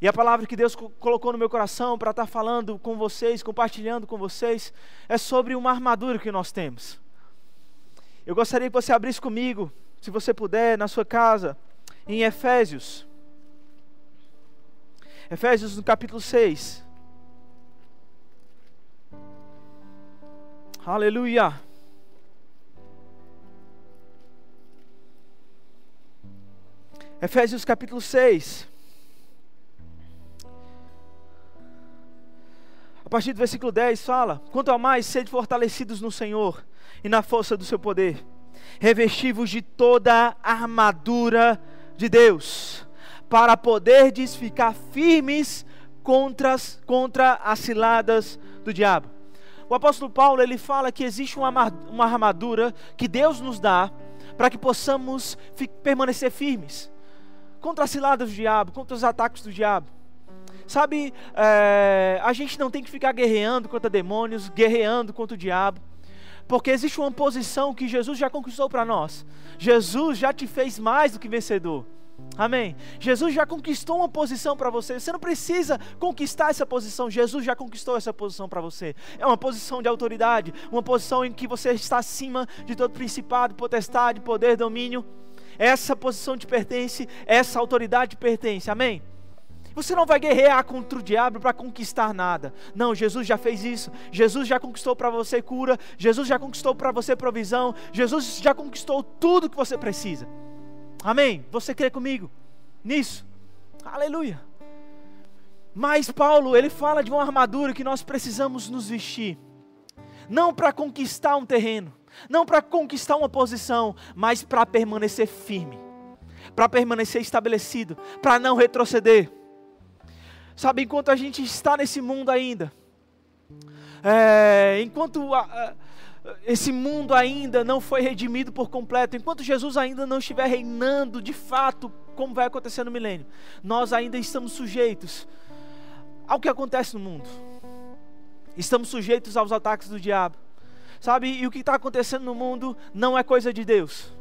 E a palavra que Deus colocou no meu coração para estar tá falando com vocês, compartilhando com vocês, é sobre uma armadura que nós temos. Eu gostaria que você abrisse comigo, se você puder, na sua casa, em Efésios. Efésios no capítulo 6. Aleluia. Efésios capítulo 6. A partir do versículo 10 fala: Quanto a mais, sede fortalecidos no Senhor e na força do seu poder, revestivos de toda a armadura de Deus, para poderdes ficar firmes contra as, contra as ciladas do diabo. O apóstolo Paulo ele fala que existe uma, uma armadura que Deus nos dá para que possamos permanecer firmes contra as ciladas do diabo, contra os ataques do diabo. Sabe, é, a gente não tem que ficar guerreando contra demônios, guerreando contra o diabo, porque existe uma posição que Jesus já conquistou para nós. Jesus já te fez mais do que vencedor. Amém. Jesus já conquistou uma posição para você. Você não precisa conquistar essa posição. Jesus já conquistou essa posição para você. É uma posição de autoridade, uma posição em que você está acima de todo principado, potestade, poder, domínio. Essa posição te pertence, essa autoridade te pertence. Amém. Você não vai guerrear contra o diabo para conquistar nada. Não, Jesus já fez isso. Jesus já conquistou para você cura. Jesus já conquistou para você provisão. Jesus já conquistou tudo que você precisa. Amém? Você crê comigo nisso? Aleluia. Mas Paulo, ele fala de uma armadura que nós precisamos nos vestir. Não para conquistar um terreno, não para conquistar uma posição, mas para permanecer firme, para permanecer estabelecido, para não retroceder. Sabe, enquanto a gente está nesse mundo ainda, é, enquanto a, a, esse mundo ainda não foi redimido por completo, enquanto Jesus ainda não estiver reinando de fato, como vai acontecer no milênio, nós ainda estamos sujeitos ao que acontece no mundo. Estamos sujeitos aos ataques do diabo. Sabe, e o que está acontecendo no mundo não é coisa de Deus,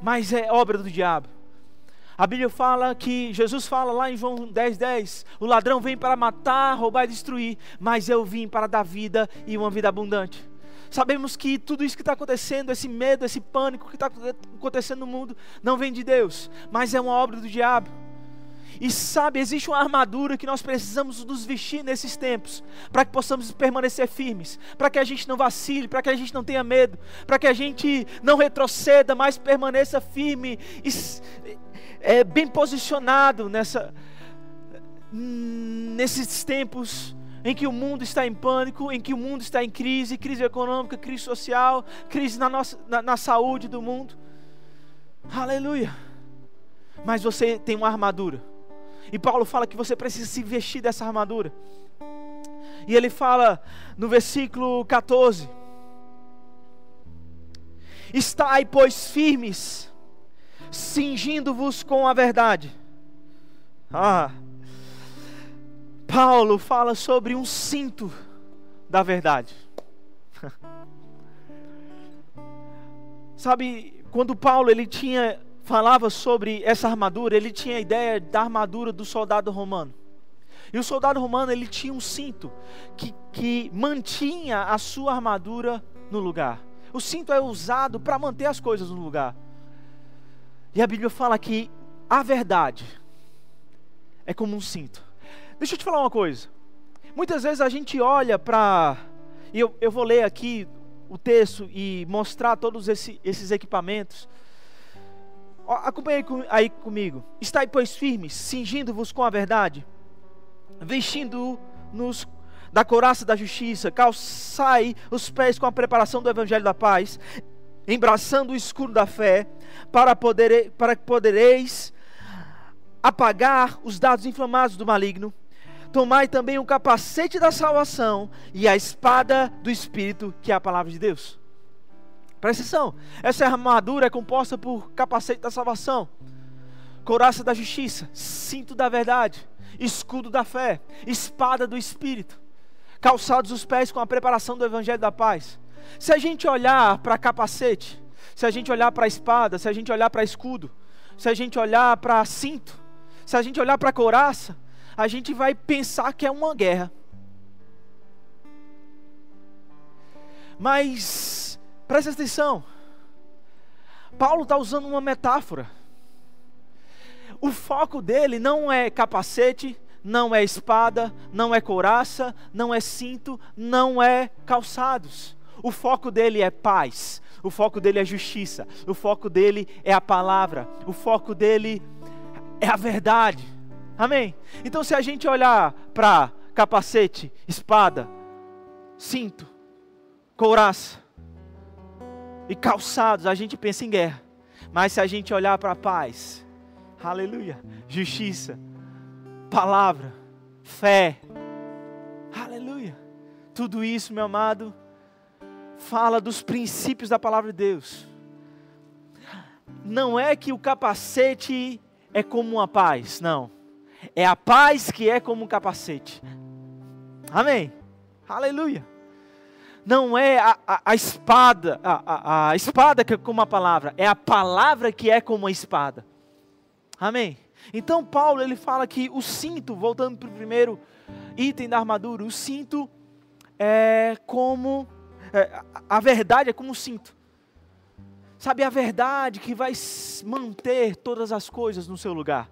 mas é obra do diabo. A Bíblia fala que Jesus fala lá em João 10:10, 10, o ladrão vem para matar, roubar e destruir, mas eu vim para dar vida e uma vida abundante. Sabemos que tudo isso que está acontecendo, esse medo, esse pânico que está acontecendo no mundo, não vem de Deus, mas é uma obra do diabo. E sabe, existe uma armadura que nós precisamos nos vestir nesses tempos, para que possamos permanecer firmes, para que a gente não vacile, para que a gente não tenha medo, para que a gente não retroceda, mas permaneça firme e é, bem posicionado nessa, nesses tempos em que o mundo está em pânico, em que o mundo está em crise, crise econômica, crise social, crise na, nossa, na, na saúde do mundo. Aleluia. Mas você tem uma armadura. E Paulo fala que você precisa se vestir dessa armadura. E ele fala no versículo 14: Estai, pois, firmes cingindo-vos com a verdade. Ah, Paulo fala sobre um cinto da verdade. Sabe, quando Paulo ele tinha falava sobre essa armadura, ele tinha a ideia da armadura do soldado romano. E o soldado romano ele tinha um cinto que, que mantinha a sua armadura no lugar. O cinto é usado para manter as coisas no lugar. E a Bíblia fala que a verdade é como um cinto. Deixa eu te falar uma coisa. Muitas vezes a gente olha para. E eu, eu vou ler aqui o texto e mostrar todos esse, esses equipamentos. Acompanhe aí comigo. Estai, pois, firmes, cingindo-vos com a verdade, vestindo-nos da couraça da justiça, calçai os pés com a preparação do evangelho da paz, embraçando o escuro da fé, para, poder, para que podereis apagar os dados inflamados do maligno. Tomai também o capacete da salvação e a espada do Espírito, que é a palavra de Deus. Presta atenção, essa armadura é composta por capacete da salvação, couraça da justiça, cinto da verdade, escudo da fé, espada do Espírito, calçados os pés com a preparação do Evangelho da paz. Se a gente olhar para capacete, se a gente olhar para espada, se a gente olhar para escudo, se a gente olhar para cinto, se a gente olhar para couraça, a gente vai pensar que é uma guerra. Mas, presta atenção, Paulo está usando uma metáfora. O foco dele não é capacete, não é espada, não é couraça, não é cinto, não é calçados. O foco dele é paz, o foco dele é justiça, o foco dele é a palavra, o foco dele é a verdade. Amém? Então, se a gente olhar para capacete, espada, cinto, couraça e calçados, a gente pensa em guerra. Mas se a gente olhar para paz, aleluia, justiça, palavra, fé. Aleluia. Tudo isso, meu amado, fala dos princípios da palavra de Deus. Não é que o capacete é como uma paz, não. É a paz que é como um capacete. Amém. Aleluia. Não é a, a, a espada, a, a, espada que é como a palavra, é a palavra que é como a espada. Amém. Então Paulo ele fala que o cinto, voltando para o primeiro item da armadura, o cinto é como a verdade é como um cinto. Sabe a verdade que vai manter todas as coisas no seu lugar.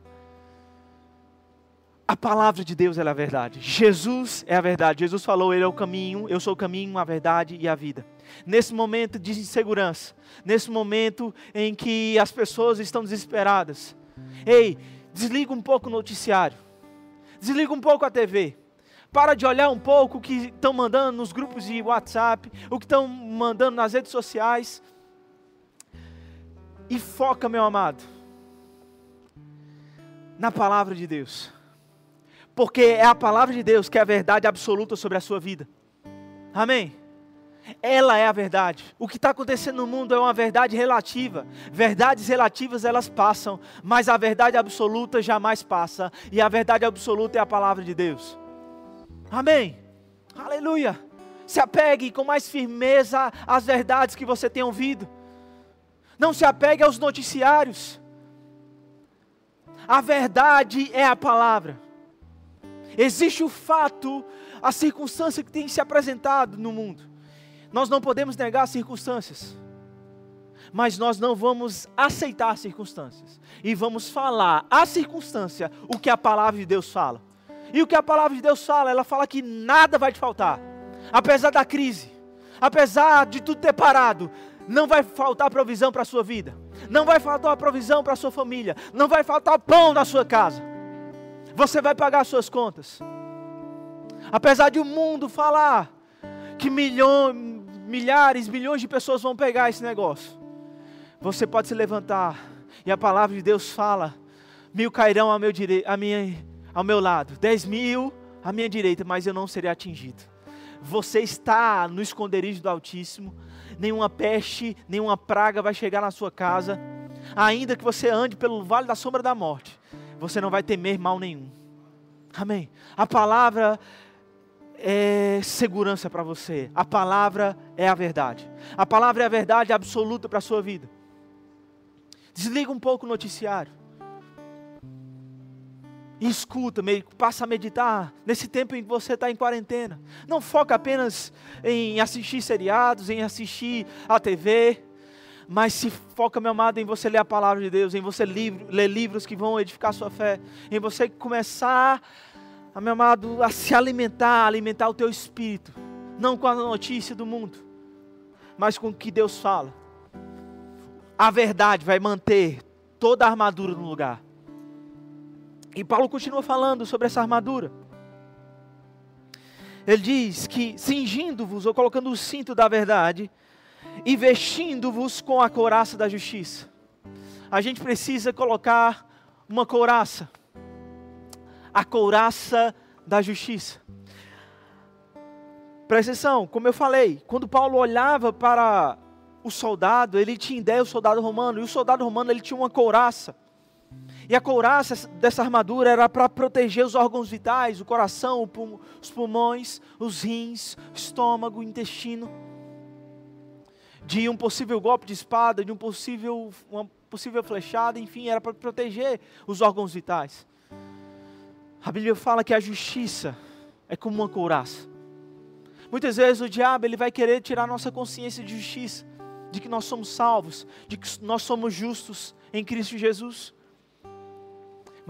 A palavra de Deus é a verdade. Jesus é a verdade. Jesus falou, Ele é o caminho, eu sou o caminho, a verdade e a vida. Nesse momento de insegurança, nesse momento em que as pessoas estão desesperadas, ei, Desliga um pouco o noticiário. Desliga um pouco a TV. Para de olhar um pouco o que estão mandando nos grupos de WhatsApp, o que estão mandando nas redes sociais. E foca, meu amado, na palavra de Deus. Porque é a palavra de Deus que é a verdade absoluta sobre a sua vida. Amém? ela é a verdade. O que está acontecendo no mundo é uma verdade relativa. Verdades relativas elas passam, mas a verdade absoluta jamais passa. E a verdade absoluta é a palavra de Deus. Amém. Aleluia. Se apegue com mais firmeza às verdades que você tem ouvido. Não se apegue aos noticiários. A verdade é a palavra. Existe o fato, a circunstância que tem se apresentado no mundo. Nós não podemos negar as circunstâncias, mas nós não vamos aceitar as circunstâncias e vamos falar a circunstância o que a palavra de Deus fala. E o que a palavra de Deus fala, ela fala que nada vai te faltar, apesar da crise, apesar de tudo ter parado, não vai faltar provisão para a sua vida, não vai faltar provisão para a sua família, não vai faltar pão na sua casa, você vai pagar as suas contas. Apesar de o mundo falar que milhões, milhares, milhões de pessoas vão pegar esse negócio. Você pode se levantar. E a palavra de Deus fala: mil cairão ao meu, dire... a minha... ao meu lado, dez mil à minha direita, mas eu não serei atingido. Você está no esconderijo do Altíssimo, nenhuma peste, nenhuma praga vai chegar na sua casa, ainda que você ande pelo vale da sombra da morte, você não vai temer mal nenhum. Amém. A palavra é segurança para você. A palavra é a verdade. A palavra é a verdade absoluta para a sua vida. Desliga um pouco o noticiário. Escuta, passa a meditar nesse tempo em que você está em quarentena. Não foca apenas em assistir seriados, em assistir a TV, mas se foca, meu amado, em você ler a palavra de Deus, em você ler livros que vão edificar a sua fé, em você começar meu amado, a se alimentar, alimentar o teu espírito, não com a notícia do mundo, mas com o que Deus fala. A verdade vai manter toda a armadura no lugar. E Paulo continua falando sobre essa armadura. Ele diz que cingindo-vos ou colocando o cinto da verdade e vestindo-vos com a couraça da justiça. A gente precisa colocar uma couraça a couraça da justiça. Presta atenção, como eu falei, quando Paulo olhava para o soldado, ele tinha ideia do soldado romano, e o soldado romano ele tinha uma couraça. E a couraça dessa armadura era para proteger os órgãos vitais, o coração, os pulmões, os rins, o estômago, o intestino, de um possível golpe de espada, de um possível, uma possível flechada, enfim, era para proteger os órgãos vitais. A Bíblia fala que a justiça é como uma couraça. Muitas vezes o diabo ele vai querer tirar nossa consciência de justiça, de que nós somos salvos, de que nós somos justos em Cristo Jesus.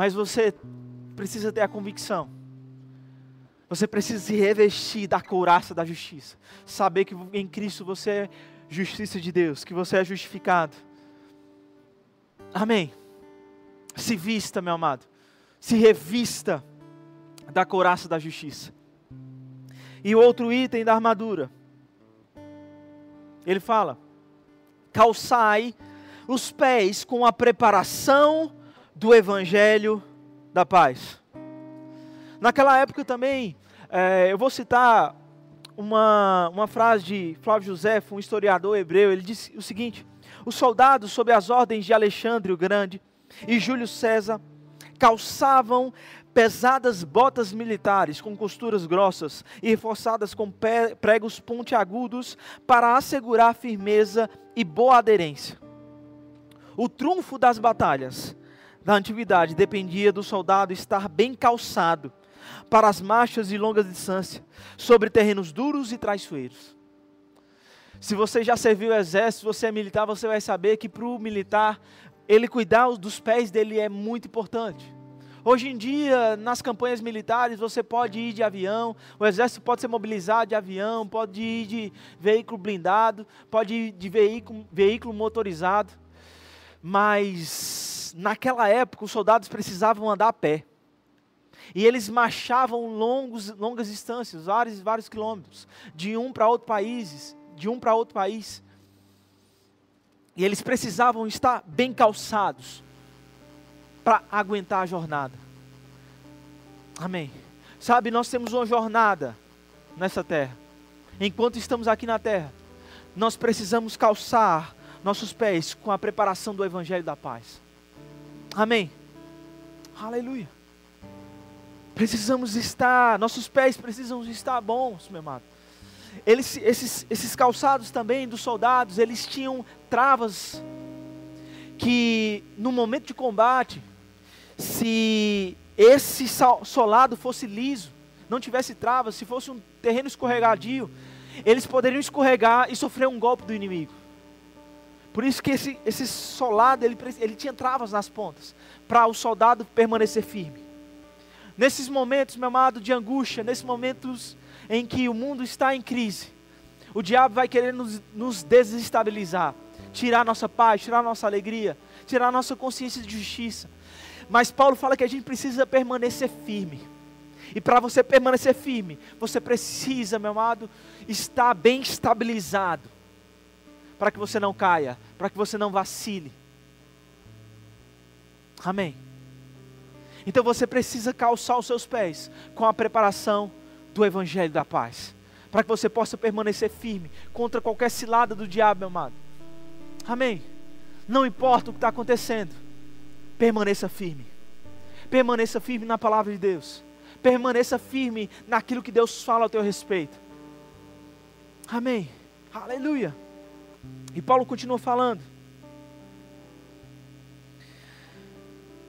Mas você precisa ter a convicção. Você precisa se revestir da couraça da justiça. Saber que em Cristo você é justiça de Deus, que você é justificado. Amém. Se vista, meu amado. Se revista da couraça da justiça. E outro item da armadura. Ele fala: calçai os pés com a preparação do evangelho da paz. Naquela época também, é, eu vou citar uma, uma frase de Flávio José, um historiador hebreu. Ele disse o seguinte: Os soldados, sob as ordens de Alexandre o Grande e Júlio César, calçavam pesadas botas militares com costuras grossas e reforçadas com pregos pontiagudos para assegurar firmeza e boa aderência. O trunfo das batalhas da antiguidade dependia do soldado estar bem calçado para as marchas de longa distância, sobre terrenos duros e traiçoeiros. Se você já serviu o exército, você é militar, você vai saber que para o militar, ele cuidar dos pés dele é muito importante. Hoje em dia, nas campanhas militares, você pode ir de avião, o exército pode ser mobilizado de avião, pode ir de veículo blindado, pode ir de veículo, veículo motorizado. Mas naquela época os soldados precisavam andar a pé. E eles marchavam longos, longas distâncias, vários vários quilômetros, de um para outro país, de um para outro país. E eles precisavam estar bem calçados para aguentar a jornada. Amém. Sabe, nós temos uma jornada nessa terra. Enquanto estamos aqui na terra, nós precisamos calçar nossos pés com a preparação do Evangelho da Paz. Amém. Aleluia. Precisamos estar, nossos pés precisam estar bons, meu amado. Eles, esses, esses calçados também dos soldados, eles tinham travas que no momento de combate se esse solado fosse liso, não tivesse travas, se fosse um terreno escorregadio, eles poderiam escorregar e sofrer um golpe do inimigo. Por isso que esse, esse solado, ele, ele tinha travas nas pontas, para o soldado permanecer firme. Nesses momentos, meu amado, de angústia, nesses momentos em que o mundo está em crise, o diabo vai querer nos, nos desestabilizar, tirar nossa paz, tirar nossa alegria, tirar nossa consciência de justiça. Mas Paulo fala que a gente precisa permanecer firme. E para você permanecer firme, você precisa, meu amado, estar bem estabilizado. Para que você não caia, para que você não vacile. Amém. Então você precisa calçar os seus pés com a preparação do Evangelho da Paz. Para que você possa permanecer firme contra qualquer cilada do diabo, meu amado. Amém. Não importa o que está acontecendo permaneça firme. Permaneça firme na palavra de Deus. Permaneça firme naquilo que Deus fala ao teu respeito. Amém. Aleluia. E Paulo continua falando.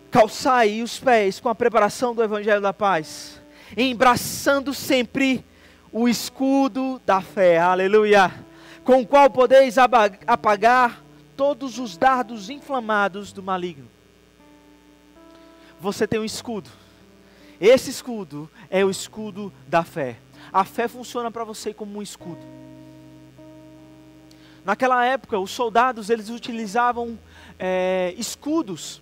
Calçai os pés com a preparação do evangelho da paz, embraçando sempre o escudo da fé. Aleluia. Com o qual podeis apagar todos os dardos inflamados do maligno você tem um escudo. Esse escudo é o escudo da fé. A fé funciona para você como um escudo. Naquela época, os soldados eles utilizavam é, escudos.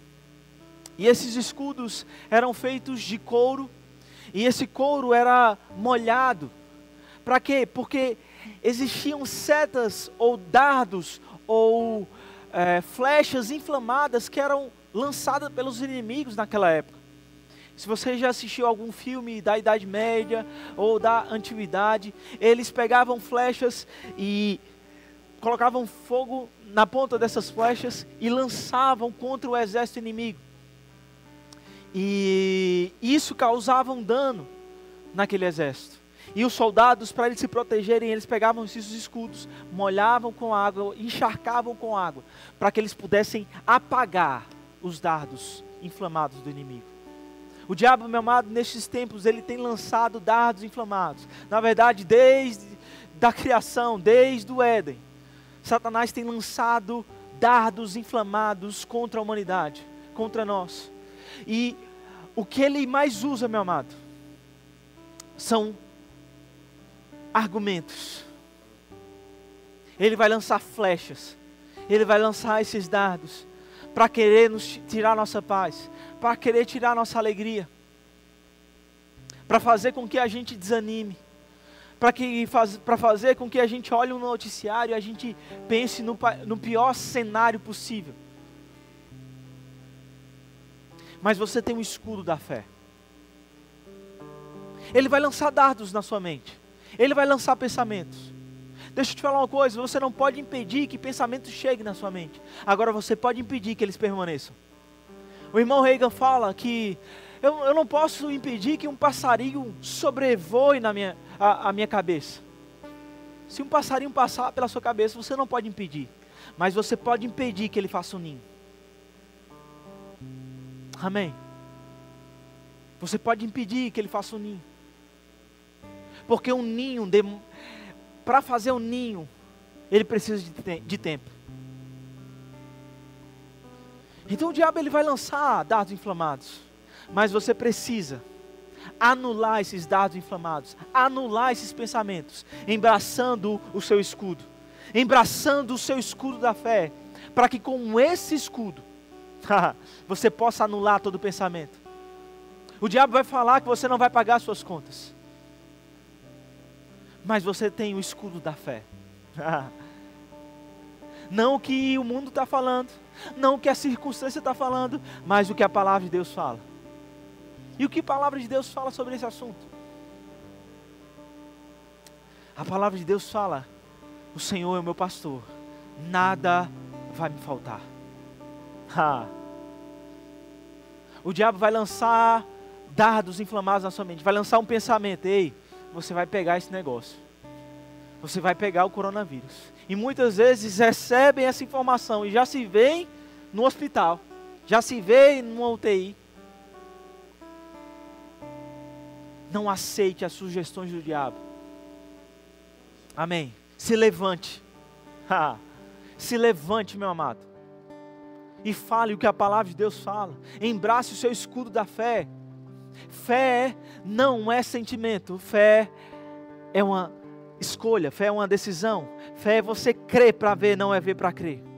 E esses escudos eram feitos de couro. E esse couro era molhado. Para quê? Porque existiam setas ou dardos ou é, flechas inflamadas que eram lançada pelos inimigos naquela época. Se você já assistiu algum filme da Idade Média ou da Antiguidade, eles pegavam flechas e colocavam fogo na ponta dessas flechas e lançavam contra o exército inimigo. E isso causava um dano naquele exército. E os soldados, para eles se protegerem, eles pegavam esses escudos, molhavam com água, encharcavam com água, para que eles pudessem apagar os dardos inflamados do inimigo. O diabo, meu amado, nestes tempos, ele tem lançado dardos inflamados. Na verdade, desde da criação, desde o Éden, Satanás tem lançado dardos inflamados contra a humanidade, contra nós. E o que ele mais usa, meu amado, são argumentos. Ele vai lançar flechas, ele vai lançar esses dardos para querer nos tirar nossa paz, para querer tirar nossa alegria, para fazer com que a gente desanime, para faz, fazer com que a gente olhe um noticiário e a gente pense no, no pior cenário possível. Mas você tem um escudo da fé. Ele vai lançar dardos na sua mente. Ele vai lançar pensamentos. Deixa eu te falar uma coisa: você não pode impedir que pensamentos cheguem na sua mente. Agora você pode impedir que eles permaneçam. O irmão Reagan fala que eu, eu não posso impedir que um passarinho sobrevoe na minha, a, a minha cabeça. Se um passarinho passar pela sua cabeça, você não pode impedir. Mas você pode impedir que ele faça um ninho. Amém. Você pode impedir que ele faça um ninho. Porque um ninho, para fazer um ninho, ele precisa de, de tempo. Então o diabo ele vai lançar dardos inflamados, mas você precisa anular esses dardos inflamados, anular esses pensamentos, embraçando o seu escudo, embraçando o seu escudo da fé, para que com esse escudo você possa anular todo pensamento. O diabo vai falar que você não vai pagar suas contas mas você tem o escudo da fé. não o que o mundo está falando, não o que a circunstância está falando, mas o que a palavra de Deus fala. E o que a palavra de Deus fala sobre esse assunto? A palavra de Deus fala: O Senhor é o meu pastor, nada vai me faltar. O diabo vai lançar dardos inflamados na sua mente, vai lançar um pensamento: Ei, você vai pegar esse negócio. Você vai pegar o coronavírus. E muitas vezes recebem essa informação e já se veem no hospital, já se veem numa UTI. Não aceite as sugestões do diabo. Amém. Se levante. se levante, meu amado. E fale o que a palavra de Deus fala. Embrace o seu escudo da fé. Fé não é sentimento, fé é uma escolha, fé é uma decisão. Fé é você crer para ver, não é ver para crer.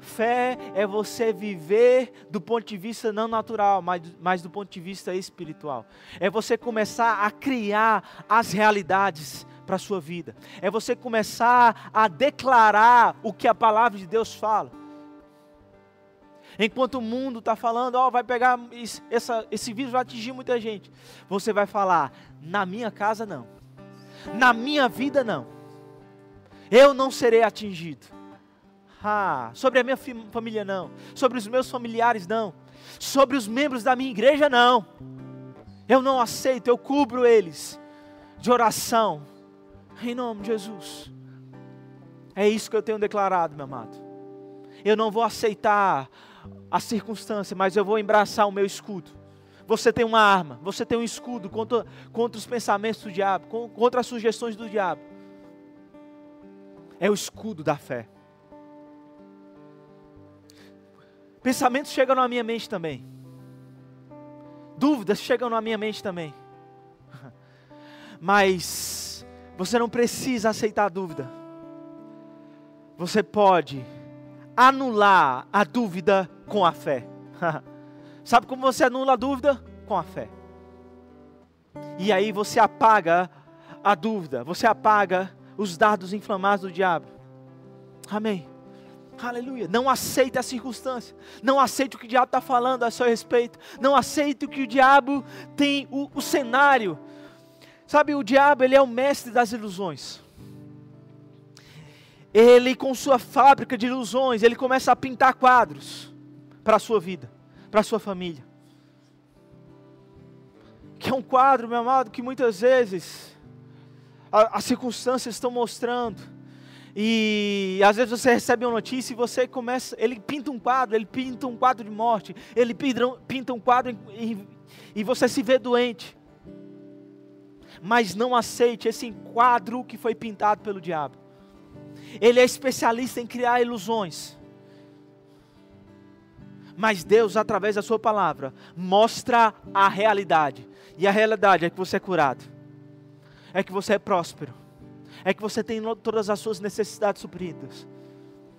Fé é você viver do ponto de vista não natural, mas, mas do ponto de vista espiritual. É você começar a criar as realidades para a sua vida. É você começar a declarar o que a palavra de Deus fala. Enquanto o mundo está falando, ó, oh, vai pegar, essa, esse vírus vai atingir muita gente. Você vai falar, na minha casa não. Na minha vida não. Eu não serei atingido. Ah, sobre a minha família não. Sobre os meus familiares não. Sobre os membros da minha igreja não. Eu não aceito, eu cubro eles de oração. Em nome de Jesus. É isso que eu tenho declarado, meu amado. Eu não vou aceitar a circunstância, mas eu vou embraçar o meu escudo. Você tem uma arma, você tem um escudo contra, contra os pensamentos do diabo, contra as sugestões do diabo. É o escudo da fé. Pensamentos chegam na minha mente também. Dúvidas chegam na minha mente também. Mas você não precisa aceitar a dúvida. Você pode anular a dúvida com a fé. Sabe como você anula a dúvida? Com a fé. E aí você apaga a dúvida, você apaga os dardos inflamados do diabo. Amém. Aleluia. Não aceite a circunstância. Não aceite o que o diabo está falando a seu respeito. Não aceite o que o diabo tem, o, o cenário. Sabe, o diabo, ele é o mestre das ilusões ele com sua fábrica de ilusões, ele começa a pintar quadros para a sua vida, para a sua família. Que é um quadro, meu amado, que muitas vezes as circunstâncias estão mostrando. E às vezes você recebe uma notícia e você começa, ele pinta um quadro, ele pinta um quadro de morte, ele pinta, um quadro em, e você se vê doente, mas não aceite esse quadro que foi pintado pelo diabo. Ele é especialista em criar ilusões. Mas Deus, através da Sua palavra, mostra a realidade. E a realidade é que você é curado, é que você é próspero, é que você tem todas as suas necessidades supridas.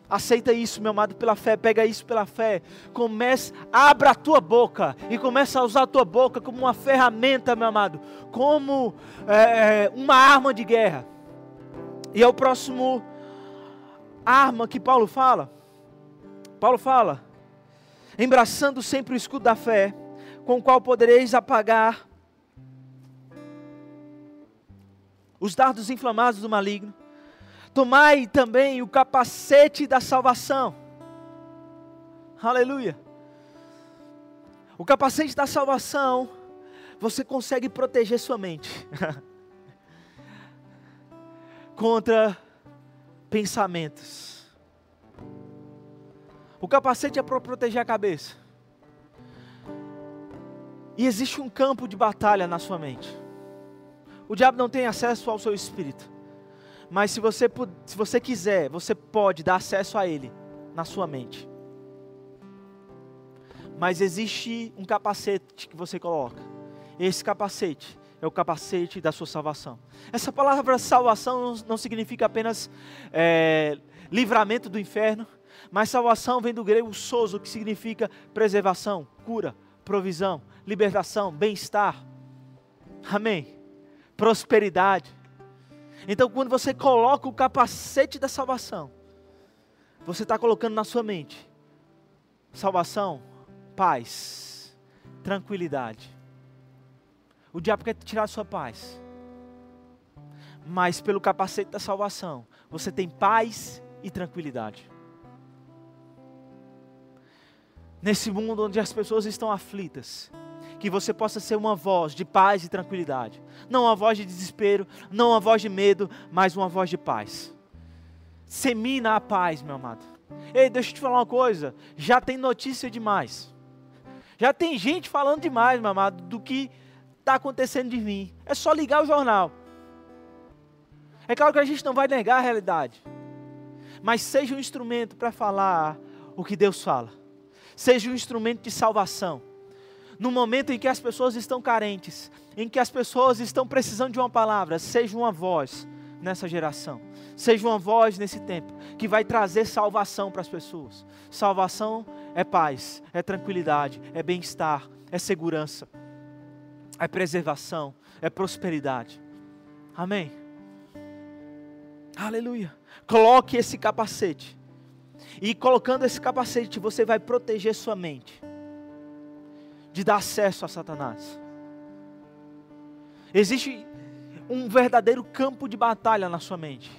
Aceita isso, meu amado, pela fé. Pega isso pela fé. Comece, abra a tua boca e começa a usar a tua boca como uma ferramenta, meu amado, como é, uma arma de guerra. E é o próximo arma que Paulo fala. Paulo fala, embraçando sempre o escudo da fé, com o qual podereis apagar os dardos inflamados do maligno. Tomai também o capacete da salvação. Aleluia. O capacete da salvação, você consegue proteger sua mente contra pensamentos. O capacete é para proteger a cabeça. E existe um campo de batalha na sua mente. O diabo não tem acesso ao seu espírito. Mas se você, se você quiser, você pode dar acesso a ele na sua mente. Mas existe um capacete que você coloca. Esse capacete é o capacete da sua salvação. Essa palavra salvação não, significa apenas é, livramento do inferno, mas salvação vem do grego sozo, que significa preservação, cura, provisão, libertação, bem-estar. Amém. Prosperidade. Então, quando você coloca o capacete da salvação, você está colocando na sua mente salvação, paz, tranquilidade. O diabo quer tirar a sua paz, mas pelo capacete da salvação, você tem paz e tranquilidade. Nesse mundo onde as pessoas estão aflitas, que você possa ser uma voz de paz e tranquilidade. Não uma voz de desespero, não uma voz de medo, mas uma voz de paz. Semina a paz, meu amado. Ei, deixa eu te falar uma coisa. Já tem notícia demais. Já tem gente falando demais, meu amado, do que está acontecendo de mim. É só ligar o jornal. É claro que a gente não vai negar a realidade. Mas seja um instrumento para falar o que Deus fala. Seja um instrumento de salvação no momento em que as pessoas estão carentes, em que as pessoas estão precisando de uma palavra, seja uma voz nessa geração, seja uma voz nesse tempo que vai trazer salvação para as pessoas. Salvação é paz, é tranquilidade, é bem-estar, é segurança, é preservação, é prosperidade. Amém. Aleluia. Coloque esse capacete. E colocando esse capacete, você vai proteger sua mente de dar acesso a Satanás. Existe um verdadeiro campo de batalha na sua mente.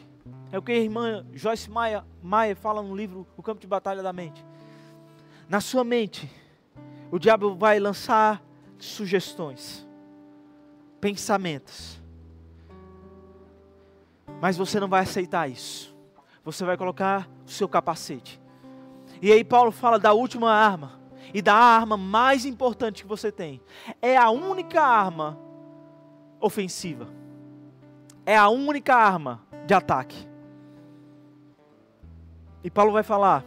É o que a irmã Joyce Maia, Maia fala no livro O Campo de Batalha da Mente. Na sua mente, o diabo vai lançar sugestões, pensamentos. Mas você não vai aceitar isso. Você vai colocar o seu capacete. E aí Paulo fala da última arma, e da arma mais importante que você tem. É a única arma ofensiva. É a única arma de ataque. E Paulo vai falar,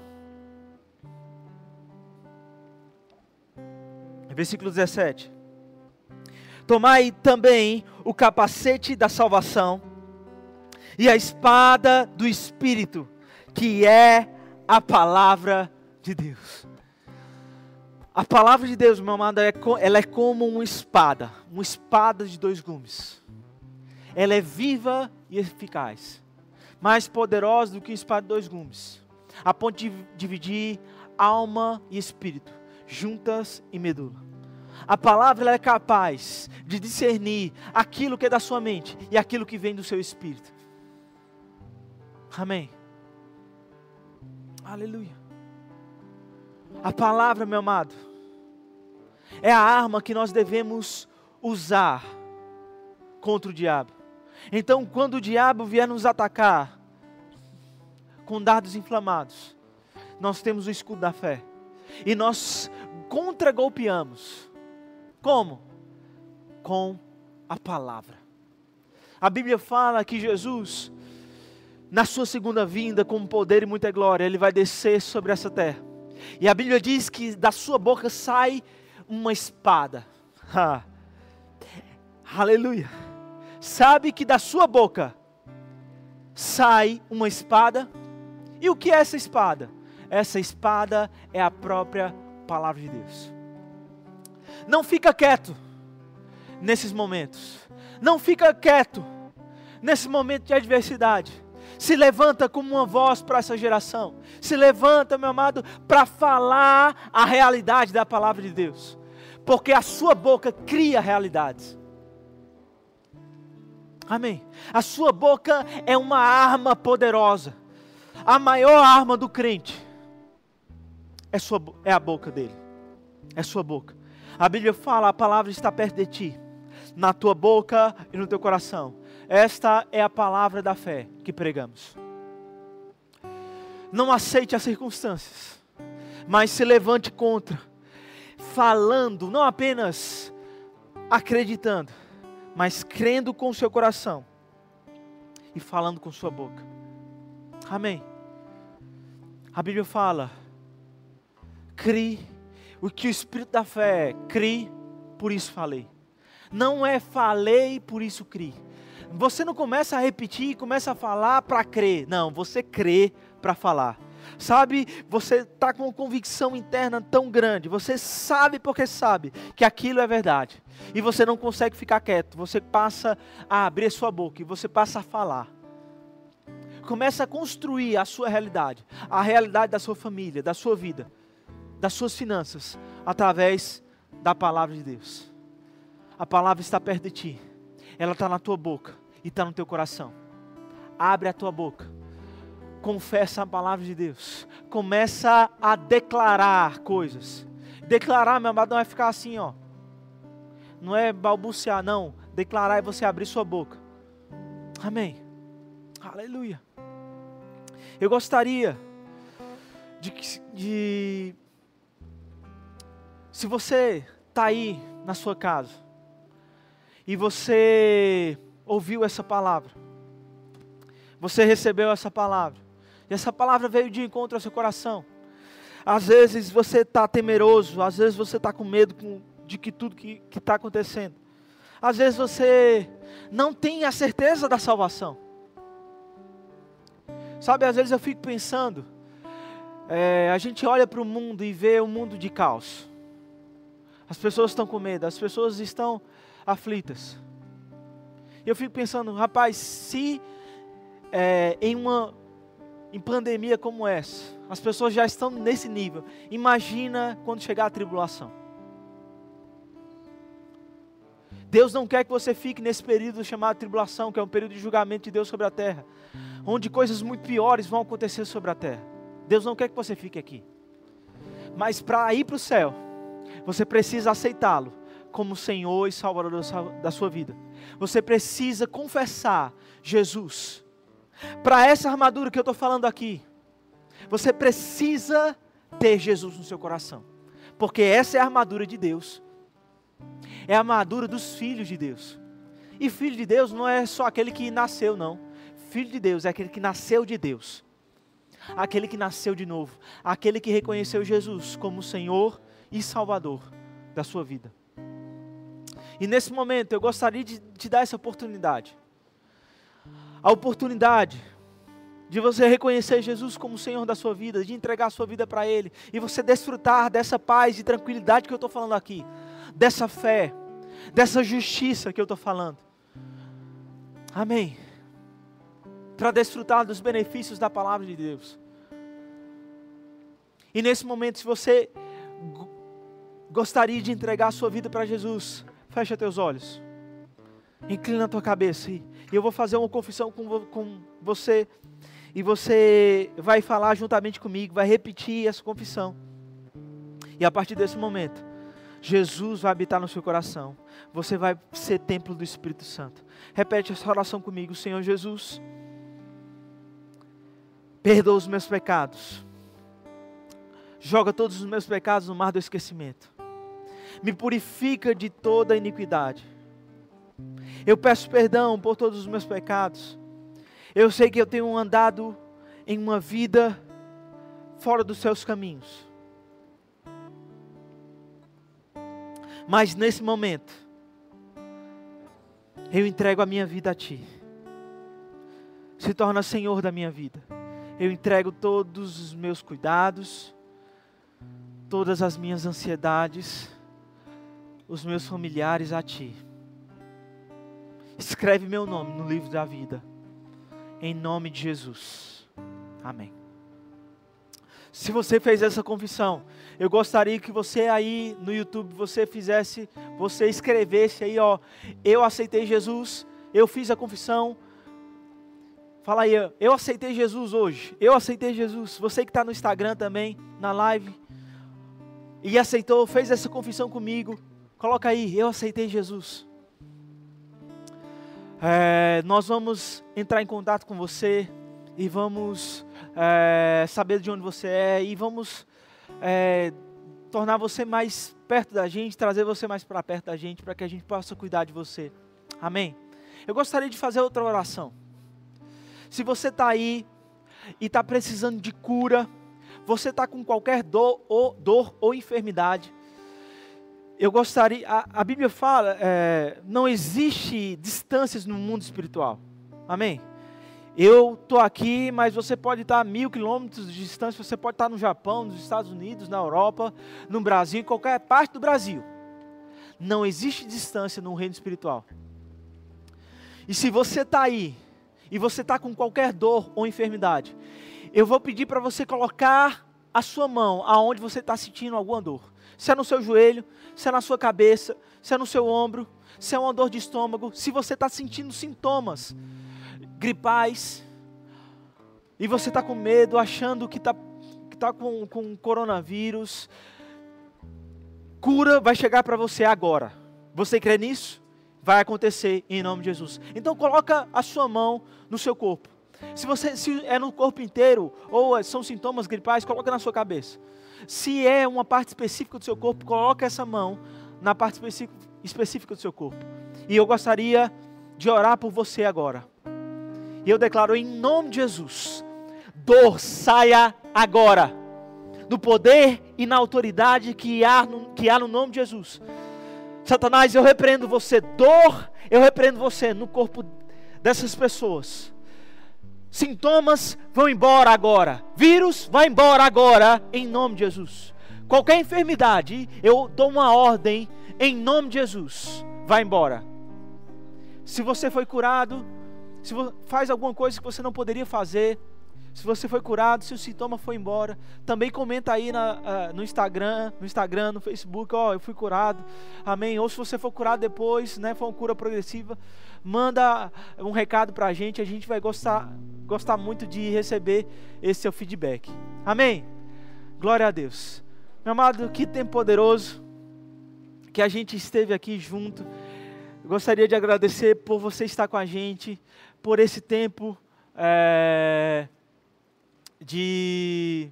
versículo 17: Tomai também o capacete da salvação e a espada do Espírito, que é a palavra de Deus. A palavra de Deus, meu amado, é ela é como uma espada, uma espada de dois gumes. Ela é viva e eficaz, mais poderosa do que uma espada de dois gumes, a ponto de dividir alma e espírito, juntas e medula. A palavra é capaz de discernir aquilo que é da sua mente e aquilo que vem do seu espírito. Amém. Aleluia. A palavra, meu amado, é a arma que nós devemos usar contra o diabo. Então, quando o diabo vier nos atacar com dardos inflamados, nós temos o escudo da fé e nós contra-golpeamos Como? Com a palavra. A Bíblia fala que Jesus, na sua segunda vinda, com poder e muita glória, ele vai descer sobre essa terra. E a Bíblia diz que da sua boca sai uma espada. Ha. Aleluia. Sabe que da sua boca sai uma espada. E o que é essa espada? Essa espada é a própria palavra de Deus. Não fica quieto nesses momentos. Não fica quieto nesse momento de adversidade. Se levanta como uma voz para essa geração. Se levanta, meu amado, para falar a realidade da palavra de Deus. Porque a sua boca cria realidades. Amém. A sua boca é uma arma poderosa. A maior arma do crente é, sua, é a boca dele. É sua boca. A Bíblia fala: a palavra está perto de ti, na tua boca e no teu coração. Esta é a palavra da fé que pregamos. Não aceite as circunstâncias, mas se levante contra, falando, não apenas acreditando, mas crendo com seu coração e falando com sua boca. Amém. A Bíblia fala: crie o que o Espírito da fé é, crie, por isso falei. Não é falei, por isso crie. Você não começa a repetir e começa a falar para crer. Não, você crê para falar. Sabe, você está com uma convicção interna tão grande, você sabe porque sabe que aquilo é verdade. E você não consegue ficar quieto, você passa a abrir sua boca e você passa a falar. Começa a construir a sua realidade, a realidade da sua família, da sua vida, das suas finanças, através da palavra de Deus. A palavra está perto de ti, ela está na tua boca e está no teu coração. Abre a tua boca confessa a palavra de Deus, começa a declarar coisas. Declarar, meu amado, não é ficar assim, ó. Não é balbuciar, não. Declarar é você abrir sua boca. Amém. Aleluia. Eu gostaria de, de se você está aí na sua casa e você ouviu essa palavra, você recebeu essa palavra, e essa palavra veio de encontro ao seu coração. Às vezes você está temeroso, às vezes você está com medo de que tudo que está acontecendo. Às vezes você não tem a certeza da salvação. Sabe, às vezes eu fico pensando, é, a gente olha para o mundo e vê um mundo de caos. As pessoas estão com medo, as pessoas estão aflitas. Eu fico pensando, rapaz, se é, em uma em pandemia como essa, as pessoas já estão nesse nível. Imagina quando chegar a tribulação. Deus não quer que você fique nesse período chamado tribulação, que é um período de julgamento de Deus sobre a terra, onde coisas muito piores vão acontecer sobre a terra. Deus não quer que você fique aqui. Mas para ir para o céu, você precisa aceitá-lo como Senhor e Salvador da sua vida. Você precisa confessar Jesus para essa armadura que eu estou falando aqui, você precisa ter Jesus no seu coração, porque essa é a armadura de Deus, é a armadura dos filhos de Deus. E filho de Deus não é só aquele que nasceu, não. Filho de Deus é aquele que nasceu de Deus, aquele que nasceu de novo, aquele que reconheceu Jesus como Senhor e Salvador da sua vida. E nesse momento eu gostaria de te dar essa oportunidade a oportunidade de você reconhecer Jesus como o Senhor da sua vida, de entregar a sua vida para Ele, e você desfrutar dessa paz e tranquilidade que eu estou falando aqui, dessa fé, dessa justiça que eu estou falando. Amém. Para desfrutar dos benefícios da palavra de Deus. E nesse momento, se você gostaria de entregar a sua vida para Jesus, fecha teus olhos, inclina a tua cabeça e eu vou fazer uma confissão com, com você. E você vai falar juntamente comigo, vai repetir essa confissão. E a partir desse momento, Jesus vai habitar no seu coração. Você vai ser templo do Espírito Santo. Repete essa oração comigo, Senhor Jesus. Perdoa os meus pecados. Joga todos os meus pecados no mar do esquecimento. Me purifica de toda iniquidade. Eu peço perdão por todos os meus pecados. Eu sei que eu tenho andado em uma vida fora dos seus caminhos. Mas nesse momento, eu entrego a minha vida a Ti. Se torna Senhor da minha vida. Eu entrego todos os meus cuidados, todas as minhas ansiedades, os meus familiares a Ti. Escreve meu nome no livro da vida. Em nome de Jesus. Amém. Se você fez essa confissão, eu gostaria que você aí no YouTube você fizesse, você escrevesse aí, ó, eu aceitei Jesus, eu fiz a confissão. Fala aí, eu aceitei Jesus hoje. Eu aceitei Jesus. Você que está no Instagram também, na live, e aceitou, fez essa confissão comigo. Coloca aí, eu aceitei Jesus. É, nós vamos entrar em contato com você e vamos é, saber de onde você é e vamos é, tornar você mais perto da gente, trazer você mais para perto da gente, para que a gente possa cuidar de você. Amém? Eu gostaria de fazer outra oração. Se você está aí e está precisando de cura, você está com qualquer dor ou, dor ou enfermidade, eu gostaria, a, a Bíblia fala, é, não existe distâncias no mundo espiritual. Amém? Eu estou aqui, mas você pode estar a mil quilômetros de distância, você pode estar no Japão, nos Estados Unidos, na Europa, no Brasil, em qualquer parte do Brasil. Não existe distância no reino espiritual. E se você está aí, e você está com qualquer dor ou enfermidade, eu vou pedir para você colocar a sua mão aonde você está sentindo alguma dor. Se é no seu joelho, se é na sua cabeça, se é no seu ombro, se é uma dor de estômago, se você está sentindo sintomas gripais, e você está com medo, achando que está que tá com, com coronavírus, cura vai chegar para você agora. Você crê nisso? Vai acontecer em nome de Jesus. Então coloca a sua mão no seu corpo. Se você se é no corpo inteiro ou são sintomas gripais, coloca na sua cabeça. Se é uma parte específica do seu corpo, coloca essa mão na parte específica do seu corpo. E eu gostaria de orar por você agora. E eu declaro em nome de Jesus: dor saia agora, no poder e na autoridade que há no, que há no nome de Jesus. Satanás, eu repreendo você, dor, eu repreendo você no corpo dessas pessoas. Sintomas vão embora agora, vírus vai embora agora, em nome de Jesus. Qualquer enfermidade, eu dou uma ordem, em nome de Jesus, vai embora. Se você foi curado, se faz alguma coisa que você não poderia fazer, se você foi curado, se o sintoma foi embora, também comenta aí na, uh, no Instagram, no Instagram, no Facebook, ó, oh, eu fui curado, amém. Ou se você for curado depois, né, foi uma cura progressiva, manda um recado para a gente, a gente vai gostar, gostar muito de receber esse seu feedback, amém. Glória a Deus, meu amado, que tempo poderoso que a gente esteve aqui junto. Gostaria de agradecer por você estar com a gente por esse tempo é, de,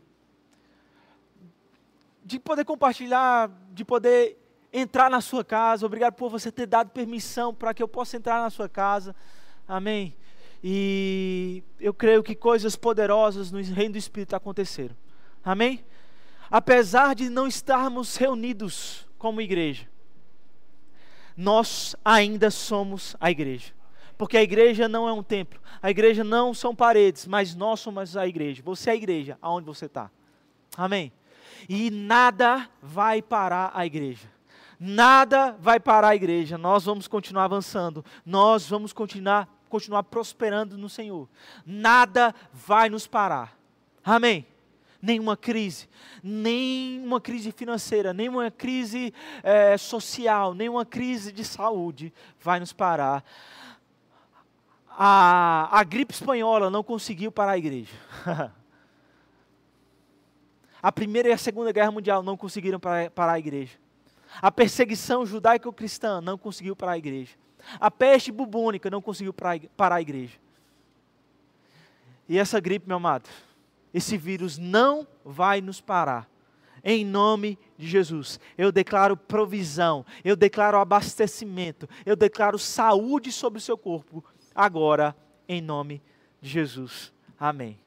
de poder compartilhar, de poder entrar na sua casa. Obrigado por você ter dado permissão para que eu possa entrar na sua casa. Amém. E eu creio que coisas poderosas no reino do Espírito aconteceram. Amém? Apesar de não estarmos reunidos como igreja, nós ainda somos a igreja. Porque a igreja não é um templo, a igreja não são paredes, mas nós somos a igreja. Você é a igreja, aonde você está. Amém? E nada vai parar a igreja. Nada vai parar a igreja. Nós vamos continuar avançando. Nós vamos continuar, continuar prosperando no Senhor. Nada vai nos parar. Amém? nenhuma crise, nenhuma crise financeira, nenhuma crise é, social, nenhuma crise de saúde vai nos parar a, a gripe espanhola não conseguiu parar a igreja. a primeira e a segunda guerra mundial não conseguiram parar a igreja. A perseguição judaico-cristã não conseguiu parar a igreja. A peste bubônica não conseguiu parar a igreja. E essa gripe, meu amado, esse vírus não vai nos parar. em nome de Jesus. Eu declaro provisão, eu declaro abastecimento, eu declaro saúde sobre o seu corpo, agora, em nome de Jesus. Amém.